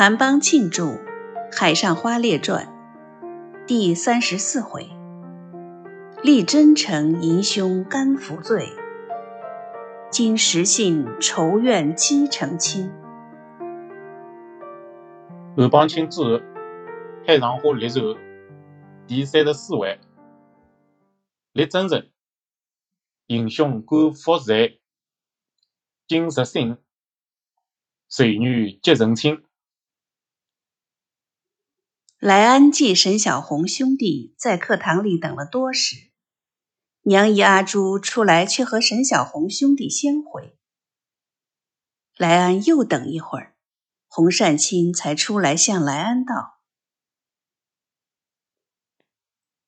韩邦庆著《海上花列传》第三十四回：立真诚迎兄甘服罪，今实信仇怨积成亲。韩邦庆著《海上花列传》第三十四回：立真诚迎兄甘服罪，今实信仇怨积成亲。莱安记沈小红兄弟在课堂里等了多时，娘姨阿珠出来却和沈小红兄弟先回。莱安又等一会儿，洪善清才出来向莱安道：“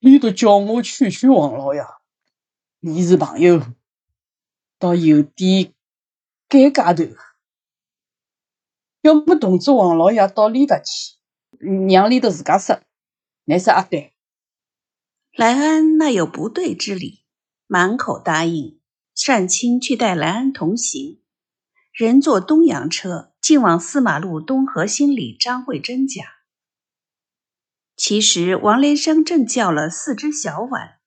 你都叫我劝劝王老爷，你是朋友，倒有点尴尬头。要么通知王老爷到里头去。”娘里头自家说，乃说啊对。莱安那有不对之理，满口答应。单清去带莱安同行，人坐东洋车，进往四马路东河心里张慧珍家。其实王连生正叫了四只小碗，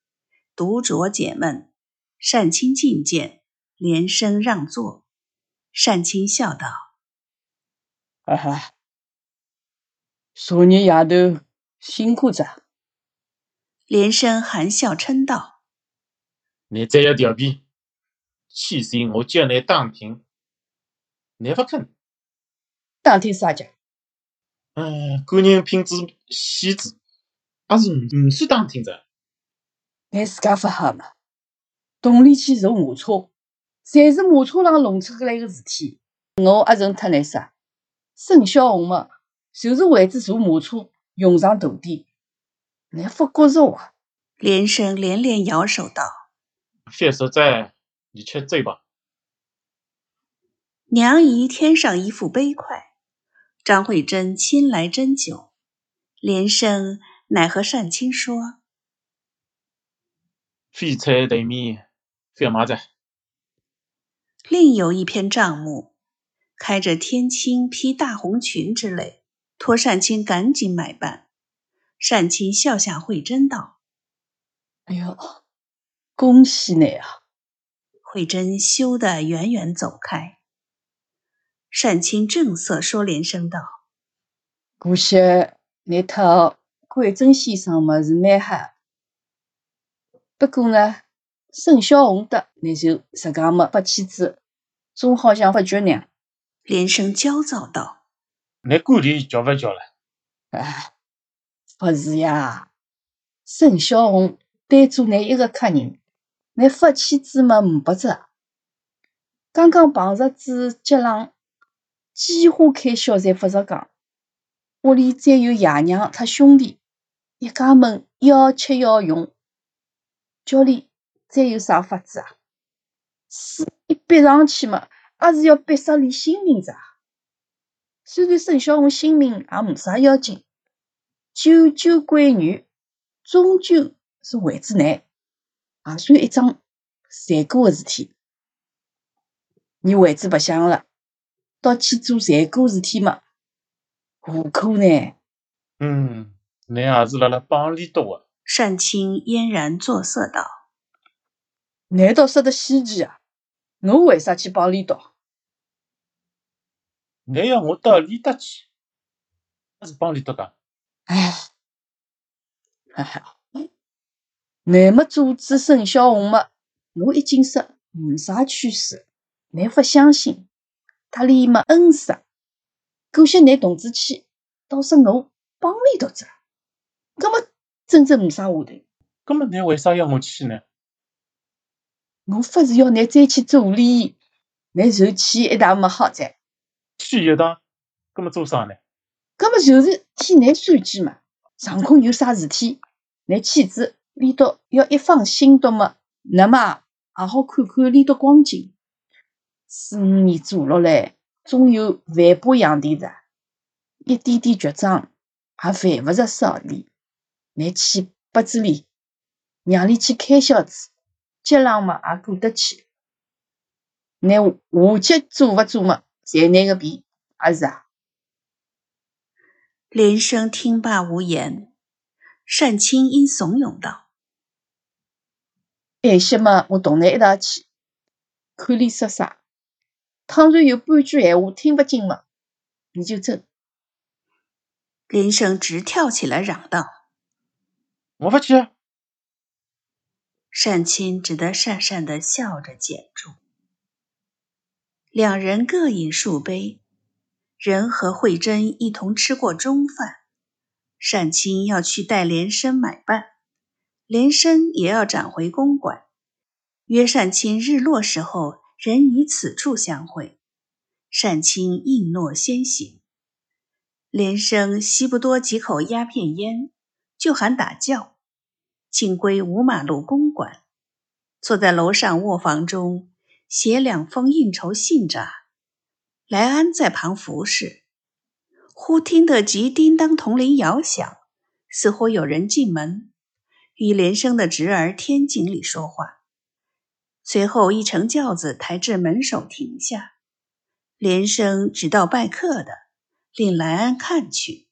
独酌解闷。单清进见，连声让座。单清笑道：“哈哈。”昨日夜头辛苦着，连声含笑称道：“你再要调皮，气死我叫你当庭，你不肯。当庭啥讲？嗯，个人品质细致，还是唔算当庭着。你自家不好嘛？动力去坐马车，侪是马车上弄出来个事体，我阿成特难啥？沈小红嘛。”就是为子坐马车，用上徒弟，你不觉着哇？连生连连摇手道：“非实在，你吃醉吧。”娘姨添上一副杯筷，张慧珍亲来斟酒，连生乃和单清说：“废柴对面，废马子。”另有一篇账目，开着天青披大红裙之类。托单清赶紧买办，单清笑向慧珍道：“哎呦，恭喜你啊！”慧珍羞得远远走开。单清正色说连声道：“可惜那套桂珍先生么是蛮好，不过呢，沈小红的那就实讲么不妻子，总好像不觉呢。”连声焦躁道。你管理叫不叫了？哎，不是呀，沈小红单做你一个客人，你发妻子嘛五百只。刚刚碰着子接浪，几花开销侪不着讲。屋里再有爷娘他兄弟，一家门要吃要用，叫你再有啥法子啊？水一逼上去嘛，还是要逼杀你性命着。虽然沈小红性命也没啥要紧，九九闺女终究是为子难，也算一桩残酷的事体。你为子白想了，倒去做残过事体嘛？何苦呢？嗯，你也是辣辣帮里多啊。单清嫣然作色道：“难道说得稀奇啊？我为啥去帮里多？”你要我到里搭去，还是帮里搭的？哎，哈哈，你么阻止沈小红么？我已经说没啥趋势，你不相信，他里么恩杀，可惜你同志去，倒是我帮里头着，那么真正没啥话头。那么你为啥要我去呢？我不是要你再去做理，你受气一大没好在。去一趟，搿么做啥呢？搿么就是替你算计嘛。上空有啥事体，你妻子里头要一放心的嘛，那么也好看看里头光景。四五年做落来，总有万把洋的着，一点点绝账也犯勿着少礼。你去拨子里，让你去开销子，接浪嘛也过得去。你下级做勿做嘛？在那个边，也是啊。连生听罢无言。单青因怂恿道：“晚些么，我同你一道去，看脸说啥？倘若有半句闲话听不进么，你就走。”连生直跳起来嚷道：“我不去！”单青只得讪讪的笑着减住。两人各饮数杯，人和慧珍一同吃过中饭。单青要去带连生买办，连生也要赶回公馆，约单青日落时候仍于此处相会。单青应诺先行。连生吸不多几口鸦片烟，就喊打叫，进归五马路公馆，坐在楼上卧房中写两封应酬信札。莱安在旁服侍。忽听得急叮当铜铃摇响，似乎有人进门，与连生的侄儿天井里说话。随后一乘轿子抬至门首停下，连生只道拜客的，令莱安看去。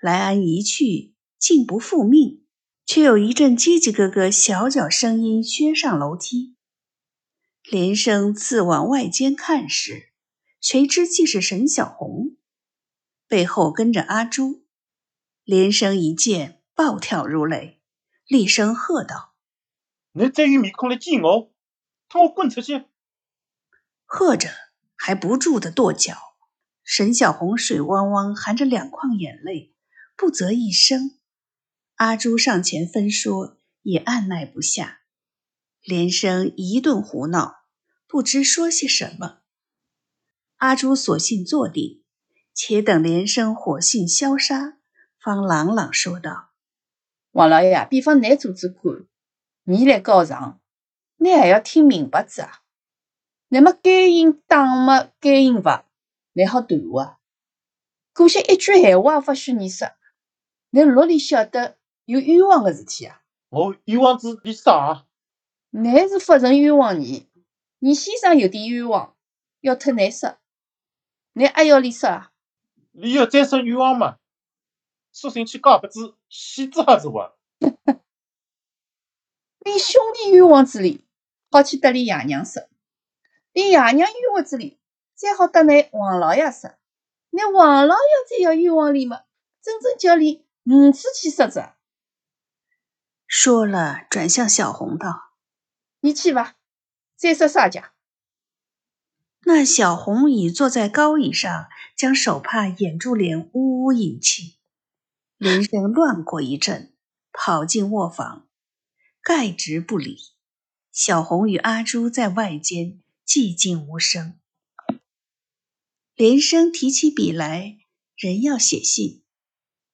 莱安一去，竟不复命，却有一阵叽叽咯咯小脚声音削上楼梯。连生自往外间看时，谁知竟是沈小红。背后跟着阿朱，连生一见，暴跳如雷，厉声喝道：“你再用面孔来见我，同我滚出去！”喝着还不住的跺脚。沈小红水汪汪，含着两眶眼泪，不啧一声。阿朱上前分说，也按耐不下。连生一顿胡闹，不知说些什么。阿朱索性坐定。且等连生火性消杀，方朗朗说道：“王老爷，比方你做主官，你来告状，你还要听明白子啊？那么该应打么该应罚，你好断啊？可惜一句闲话也不许你说，你哪里晓得有冤枉的事体啊？我冤枉子比啥？你是发人冤枉你，你先生有点冤枉，要特难说，你还要你说啊？你要再说冤枉嘛？索性去告不知，死子还是活？连兄弟冤枉之理，好去得你爷娘说；连爷娘冤枉之理，再好得你王老爷说。那王老爷再要冤枉你嘛，真正叫你五次去说着。说了，转向小红道：“你去吧，再说啥家？”那小红已坐在高椅上，将手帕掩住脸，呜呜引气。连生乱过一阵，跑进卧房，盖直不理。小红与阿朱在外间寂静无声。连生提起笔来，人要写信，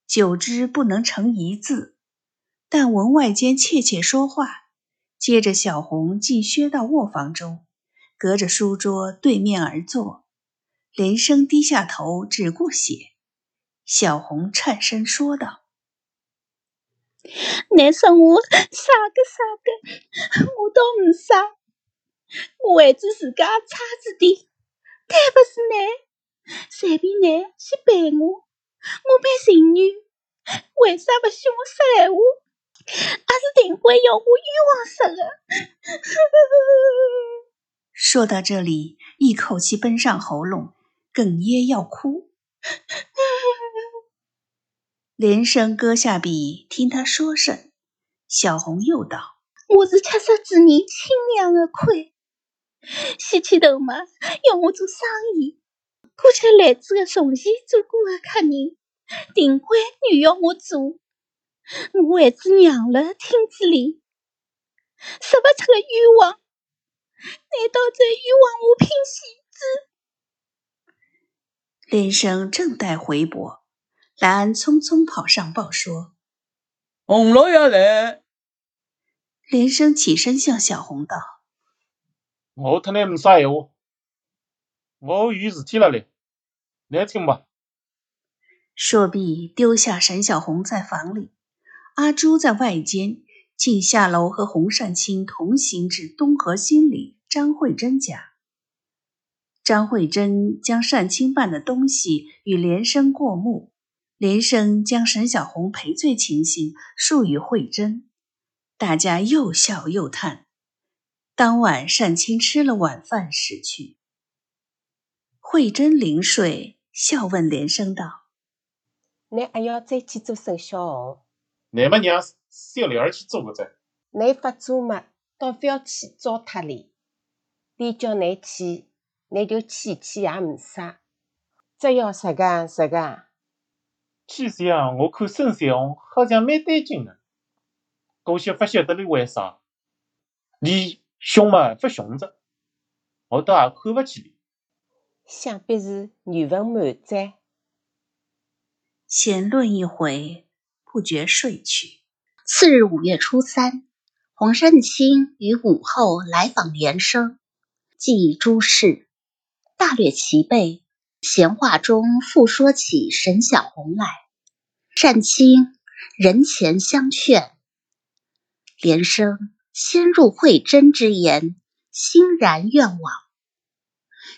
久之不能成一字，但闻外间窃窃说话，接着小红进薛到卧房中。隔着书桌对面而坐，连生低下头只顾写。小红颤声说道：“你说我啥个啥个，我都唔啥，我还子自家差子点，该不是你，随便你去陪我，我陪情女，为啥不许我说闲话？还是定会要我冤枉死的。说到这里，一口气奔上喉咙，哽咽要哭。连声搁下笔，听他说甚。小红又道：“我是七十几年亲娘的亏，先前头嘛要我做生意，可却来自个从前做过的客人，定会又要我做，我还子娘了听子里，说不出个冤枉。”难道在冤枉我拼喜子？连生正待回驳，兰安匆匆跑上报说：“洪老爷来。”连生起身向小红道：“我特你没啥闲话，我有事体了嘞，来听吧。”说毕，丢下沈小红在房里，阿朱在外间。竟下楼和洪善清同行至东河新里张慧珍家。张慧珍将善清办的东西与连生过目，连生将沈小红赔罪情形述与慧珍，大家又笑又叹。当晚，善清吃了晚饭死去。慧珍临睡，笑问连生道：“你还要再去做沈小红？乃么让小莲儿去做个噻？你发作嘛，倒不要去糟蹋哩。便叫你去，你就去去也没啥。只要实干实干。”去想，我看孙小红好像蛮带劲的，可惜不晓得你为啥，你凶嘛不凶着，我倒也看不起你。想必是缘分满载。闲论一回，不觉睡去。次日五月初三，洪善清于午后来访连生，记诸事，大略其备。闲话中复说起沈小红来，善清人前相劝，连生先入慧真之言，欣然愿往。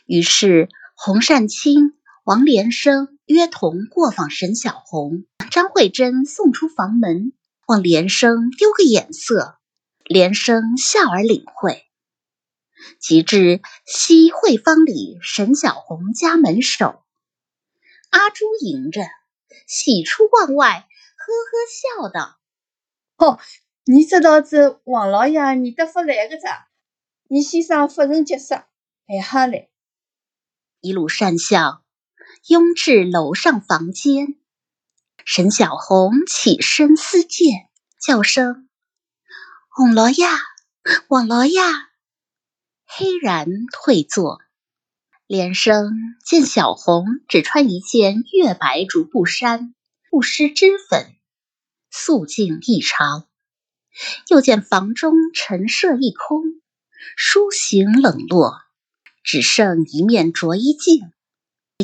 于是洪善清、王连生约同过访沈小红，张慧珍送出房门，望连生丢个眼色，连生笑而领会。及至西汇坊里沈小红家门首，阿朱迎着，喜出望外，呵呵笑道：“哦，你这道子王老爷你得不来个咋？你先生夫人结束，还好来。”一路讪笑，拥至楼上房间，沈小红起身思见，叫声：“洪老爷，王老爷。”黑然退坐，连生见小红只穿一件月白竹布衫，不施脂粉，素净异常；又见房中陈设一空，书形冷落，只剩一面着衣镜，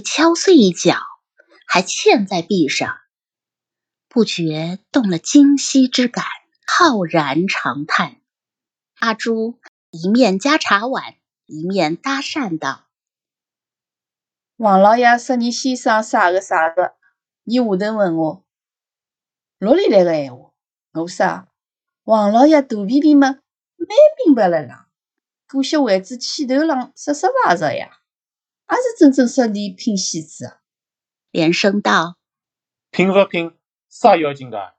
敲碎一角，还嵌在壁上，不觉动了今夕之感，浩然长叹。阿朱。一面夹茶碗，一面搭讪道：“王老爷说你先生啥个啥个，你下头问我，哪里来个闲话？我说王老爷肚皮里么，蛮明白了啦。姑息为子气头浪说说话着呀，也是真正说你拼戏子啊。”连声道：“拼不拼，啥要紧的？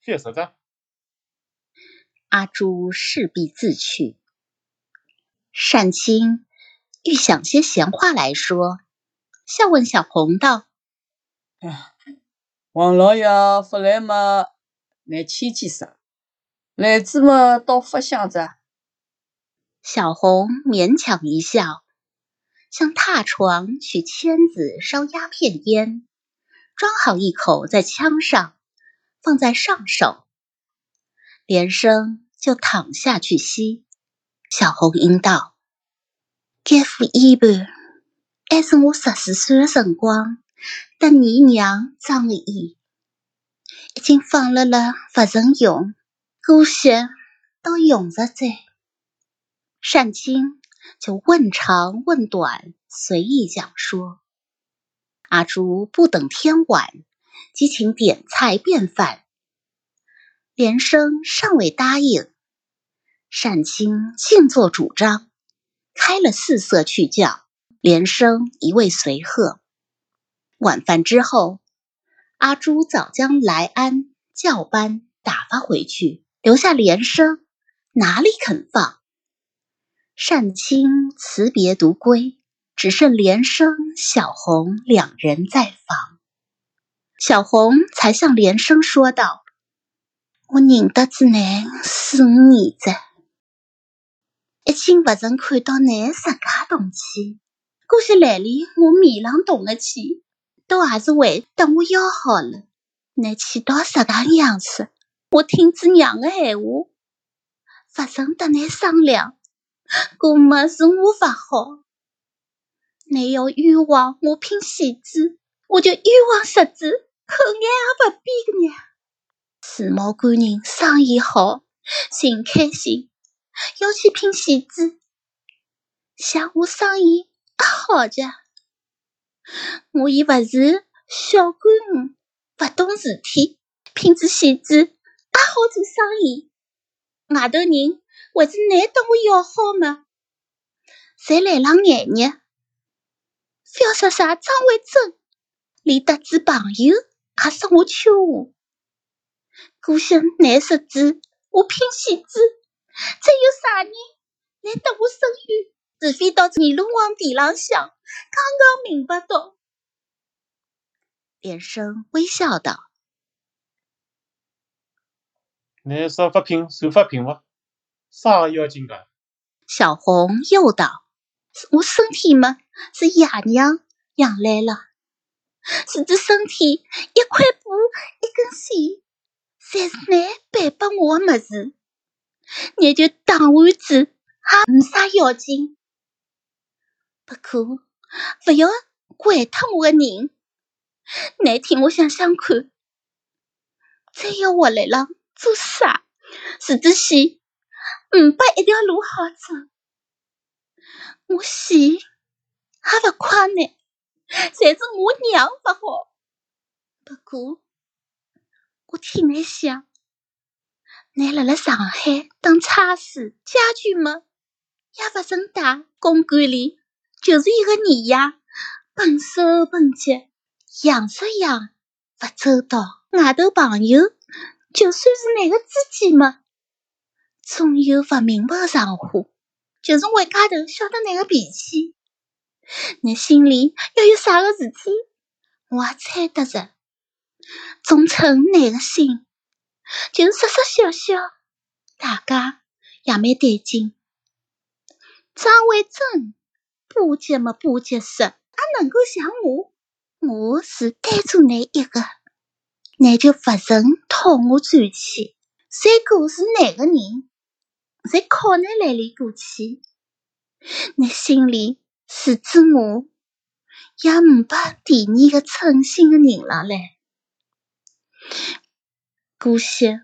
说实在。”阿朱势必自去。善清欲想些闲话来说，笑问小红道：“哎，王老爷不来嘛，来牵牵啥；来子嘛，倒不想着。”小红勉强一笑，向榻床取签子烧鸦片烟，装好一口在枪上，放在上手，连生就躺下去吸。小红英道：“该副烟盘还是我十四岁的辰光，得你娘装的烟，已经放了了，不曾用，可惜都用着在。”单清就问长问短，随意讲说。阿朱不等天晚，即请点菜便饭，连生尚未答应。善清静作主张，开了四色去叫，连生一味随和。晚饭之后，阿朱早将来安教班打发回去，留下连生，哪里肯放？单清辞别独归，只剩连生、小红两人在房。小红才向连生说道：“我认得子乃四五年子。”一经不曾看到你十家动气，可惜来里我面上动了气，倒也是为等我要好了。你去到什个样子？我听子娘的闲话，不曾得你商量，可么是我不好。你要冤枉我拼戏子，我就冤枉十子，口眼也不闭个呢。世贸官人生意好，寻开心。要去拼戏子，像我生意也好着，我已不是小官勿懂事体，品质细致，也好做生意。外头人会是难对我要好吗？侪来了眼热，不要说啥张伟珍，连搭子朋友也说我秋我。可惜难识字，我拼细致，再有啥人来搭我声誉？除非到泥龙王地浪向，刚刚明白到。连生微笑道：“你手法品，手法品伐？啥要紧个？”小红又道：“我身体嘛，是爷娘养来了，是这身体一块布一根线，侪是奶摆拨我的么子，你就当碗子也没啥要紧。”不可，不要怪脱我的人。难听，我想想看，再要活来了做啥？是只线，五百一条路好走，我死也勿快呢，侪是我娘勿好。不过，我替你想，你辣辣上海当差事，家具么也勿曾带，公馆里。就是一个泥呀，笨手笨脚，样式样不周到。外头朋友就算是你的知己嘛，总有不明白的常话。就是外家头晓得那个脾气，你心里要有啥个事体，我也猜得着。总称那个心，就是说说笑笑，大家也蛮带劲。张伟珍。巴结么巴结死，也能够像我，我是单做你一个，你就不曾讨我转去。三哥是哪个人，才靠你来里过去？你心里是指我，也没把第二个称心的人了嘞。可惜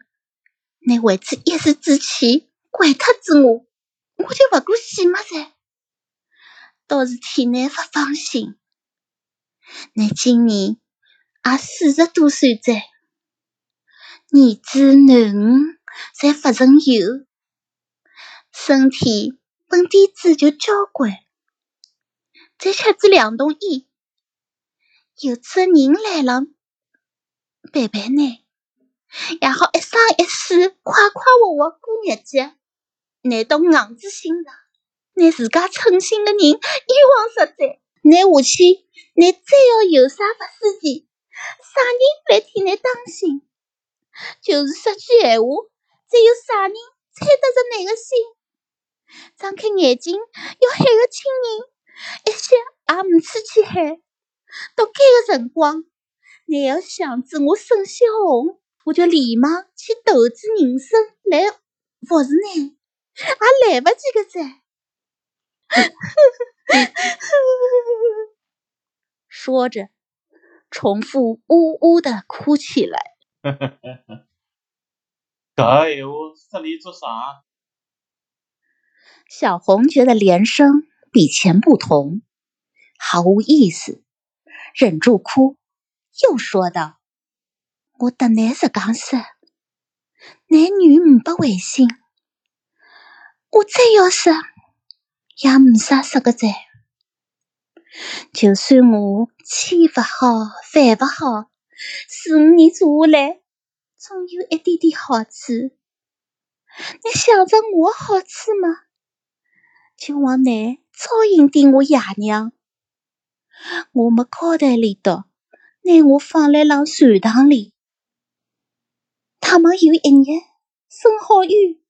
你为此一时之气怪脱子我，我就不过死么噻。倒是替你不放心，你今年也四十多岁在，儿子囡儿侪不曾有，身体本点子就娇惯，再吃支两桶烟，有次人来了陪陪你，也好一生一世快快活活过日子，难道硬子心肠？拿自家称心的人冤枉实在，拿下去，你再要有啥不是地，啥人来替你当心？就是说句闲话，再有啥人猜得着你的心？张开眼睛要喊个亲人，一些也唔出去喊。到该个辰光，你要想着我沈小红，我就连忙去投资人生来服侍你，也来不及个噻。说着，重复呜呜的哭起来。搿闲话说里做啥？小红觉得连声比前不同，毫无意思，忍住哭，又说道：“我得你实讲说，男女唔不违心，我再要说。”也没啥说个在，就算我千不好万不好，四五年做下来，总有一点点好处。你想着我好处吗？就往你照应点我爷娘。我没交代里头，拿我放来浪船塘里，他们有一日生好运，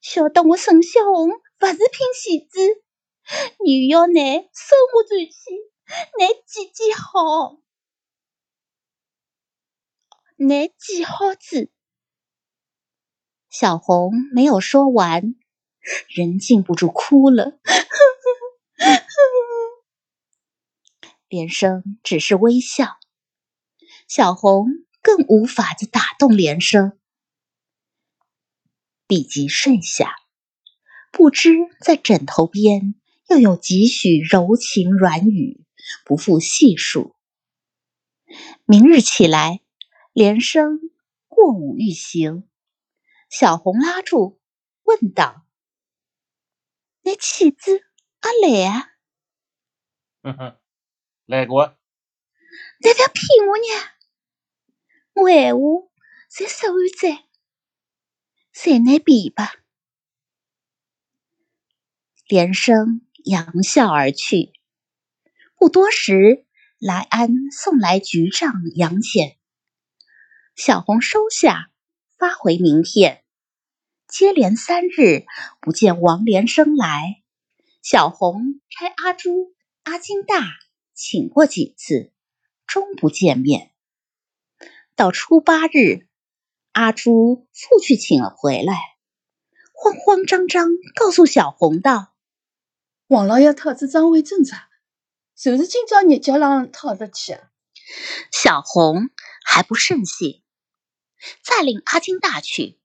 晓得我沈小红。不是拼戏子，女要你收我转去，你记记好，你记好子。小红没有说完，人禁不住哭了。连生只是微笑，小红更无法子打动连生，立即睡下。不知在枕头边又有几许柔情软语，不复细数。明日起来，连生过午欲行。小红拉住，问道：“你妻子阿来啊？”“哼哼，来过。”“你不要骗我呢！我闲话在手里在，随你便吧。”连生扬笑而去。不多时，来安送来局账洋钱，小红收下，发回名片。接连三日不见王连生来，小红差阿朱、阿金大请过几次，终不见面。到初八日，阿朱复去请了回来，慌慌张张告诉小红道：“王老爷特子张为正查，就是今朝日脚上讨得去。”小红还不甚信，再令阿金大去。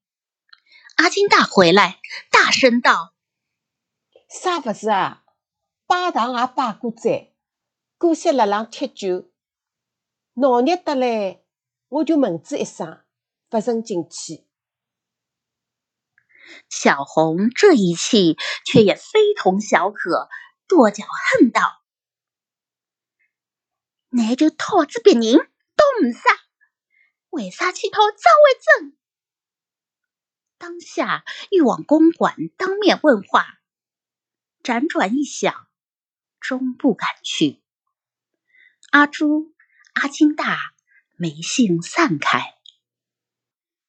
阿金大回来，大声道：“啥不是啊？拜堂也拜过斋，过些辣浪吃酒。闹热得嘞，我就问子一声，不曾进去。”小红这一气却也非同小可，跺脚恨道：“你就讨子别人都唔杀，为啥去讨张卫正？”当下欲往公馆当面问话，辗转一想，终不敢去。阿朱、阿金大没幸散开，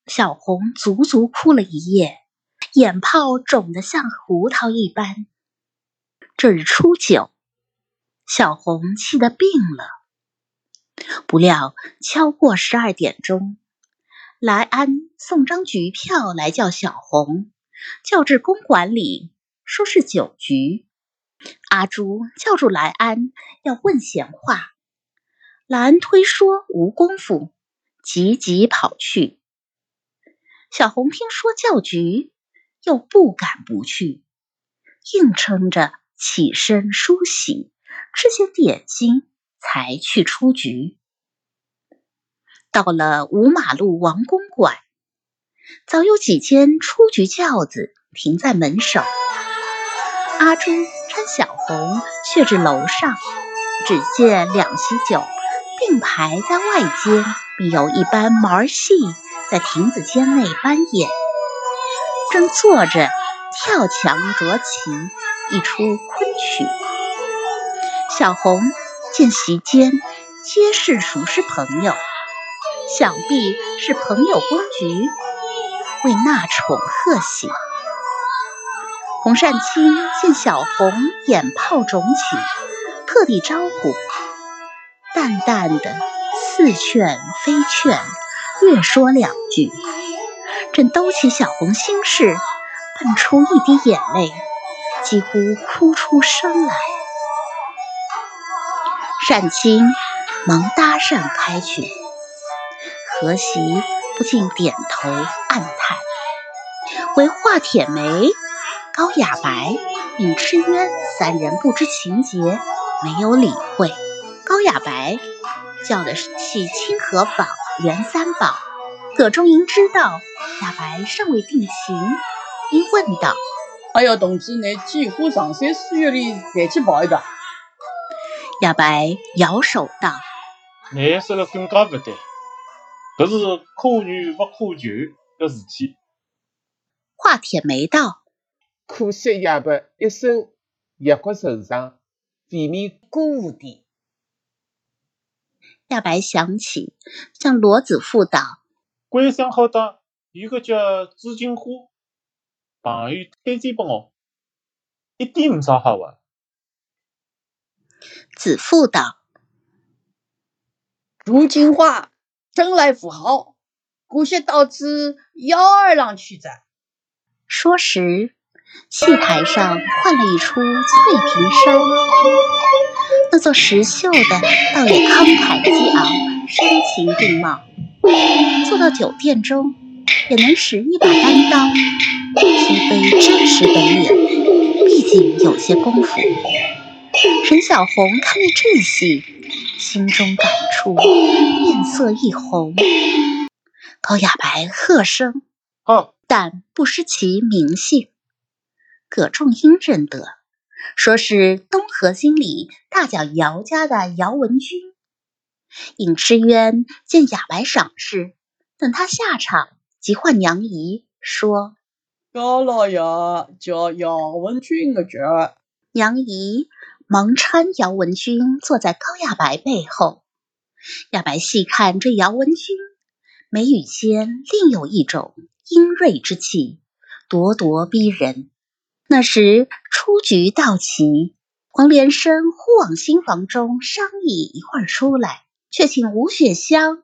小红足足哭了一夜，眼泡肿得像胡桃一般。这日初九，小红气得病了。不料敲过十二点钟。来安送张局票来叫小红，叫至公馆里，说是酒局。阿朱叫住来安，要问闲话。来安推说无功夫，急急跑去。小红听说叫局，又不敢不去，硬撑着起身梳洗，吃些点心，才去出局。到了五马路王公馆，早有几间出局轿子停在门首。阿朱搀小红却至楼上，只见两席酒并排在外间，并有一班毛儿戏在亭子间内扮演，正坐着跳墙着旗，一出昆曲。小红见席间皆是熟识朋友。想必是朋友公局为纳宠贺喜。洪善清见小红眼泡肿起，特地招呼，淡淡的似劝非劝，略说两句，正兜起小红心事，蹦出一滴眼泪，几乎哭出声来。善清忙搭讪开去。何喜不禁点头暗叹，唯华铁梅、高雅白、尹赤渊三人不知情节，没有理会。高雅白叫的是起清河坊袁三宝，葛中银知道雅白尚未定情，因问道：“哎呀，同志，你几乎上山四月里再去跑一趟？”雅白摇手道：“你说的更加不对。”搿是可遇不可求的事体。华铁梅道：“可惜亚伯一生业国受伤，未免孤无点。”亚白想起向罗子富道：“关山好的有个叫朱金花，朋友推荐拨我，一点没啥好玩。”子富道：“朱金花。”生来富豪，姑且到此幺二郎去哉。说时，戏台上换了一出翠屏山，那座石绣的倒也慷慨激昂，声情并茂。坐到酒店中，也能使一把单刀，虽非真实本领，毕竟有些功夫。沈小红看了这戏，心中感触，面色一红。高亚白喝声，哦，但不失其名姓。葛仲英认得，说是东河经里大脚姚家的姚文君。尹知渊见亚白赏识，等他下场，即唤娘姨说。高老爷叫姚文君的角儿，杨姨忙搀姚文君坐在高亚白背后。亚白细看这姚文君，眉宇间另有一种英锐之气，咄咄逼人。那时出局到齐，黄连生忽往新房中商议一会儿出来，却请吴雪香、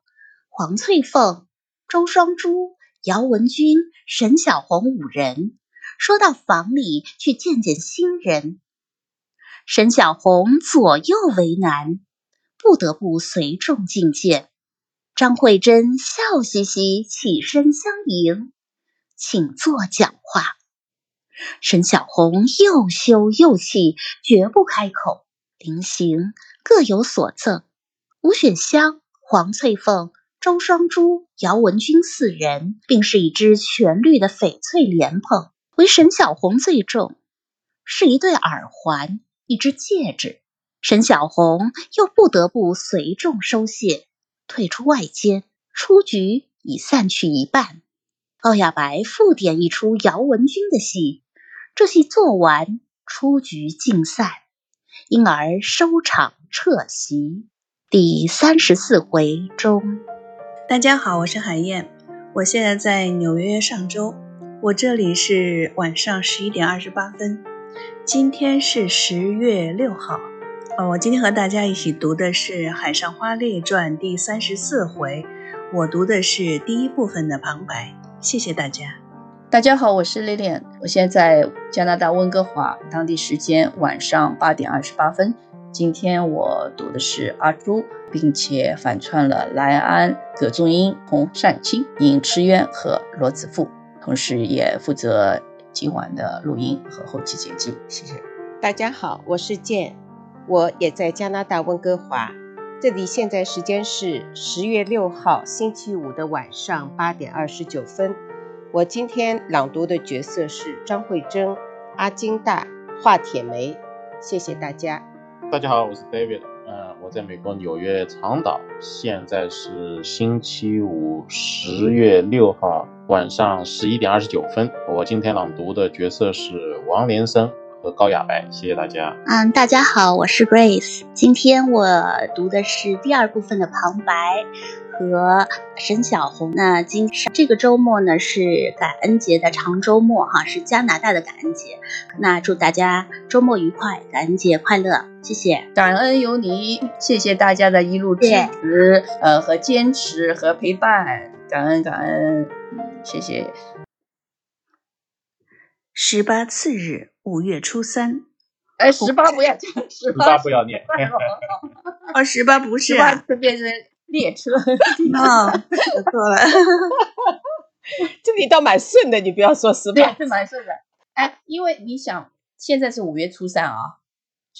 黄翠凤、周双珠。姚文君、沈小红五人说到房里去见见新人，沈小红左右为难，不得不随众觐见。张慧珍笑嘻嘻起身相迎，请坐讲话。沈小红又羞又气，绝不开口。临行各有所赠，吴雪香、黄翠凤。周双珠、姚文君四人，并是一只全绿的翡翠莲蓬，为沈小红最重，是一对耳环，一只戒指。沈小红又不得不随众收谢，退出外间。出局已散去一半，高亚白复点一出姚文君的戏，这戏做完，出局尽散，因而收场撤席。第三十四回中。大家好，我是海燕，我现在在纽约上周，我这里是晚上十一点二十八分，今天是十月六号，呃，我今天和大家一起读的是《海上花列传》第三十四回，我读的是第一部分的旁白，谢谢大家。大家好，我是 Lilian，我现在在加拿大温哥华，当地时间晚上八点二十八分。今天我读的是阿朱，并且反串了莱安、葛仲英、洪善清、尹池渊和罗子富，同时也负责今晚的录音和后期剪辑。谢谢大家好，我是健，我也在加拿大温哥华，这里现在时间是十月六号星期五的晚上八点二十九分。我今天朗读的角色是张慧珍、阿金大、华铁梅。谢谢大家。大家好，我是 David，嗯，我在美国纽约长岛，现在是星期五十月六号晚上十一点二十九分。我今天朗读的角色是王连生和高雅白，谢谢大家。嗯，大家好，我是 Grace，今天我读的是第二部分的旁白。和沈小红，那今这个周末呢是感恩节的长周末哈，是加拿大的感恩节。那祝大家周末愉快，感恩节快乐，谢谢。感恩有你，谢谢大家的一路支持，呃和坚持和陪伴，感恩感恩，谢谢。十八次日，五月初三。哎，十八不要讲，十八不要念。哦，十八不是啊，变成。列车啊，错了，这里倒蛮顺的，你不要说失败，是蛮顺的。哎，因为你想，现在是五月初三啊，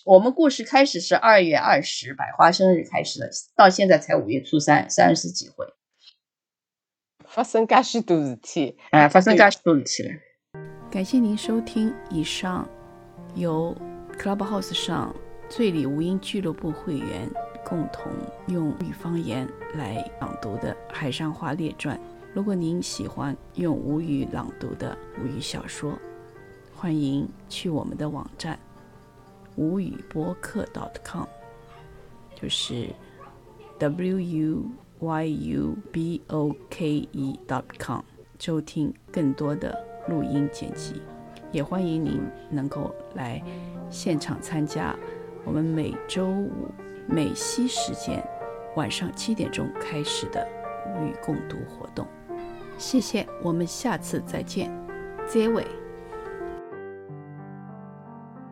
我们故事开始是二月二十百花生日开始的，到现在才五月初三，三十几回，发生噶许多事体，哎，发生噶许多事体了。感谢您收听以上由 Clubhouse 上醉里无音俱乐部会员。共同用吴语方言来朗读的《海上花列传》。如果您喜欢用吴语朗读的吴语小说，欢迎去我们的网站吴语播客 .com，就是 w u y u b o k e .com，收听更多的录音剪辑。也欢迎您能够来现场参加我们每周五。美西时间晚上七点钟开始的无语共读活动，谢谢，我们下次再见，结尾。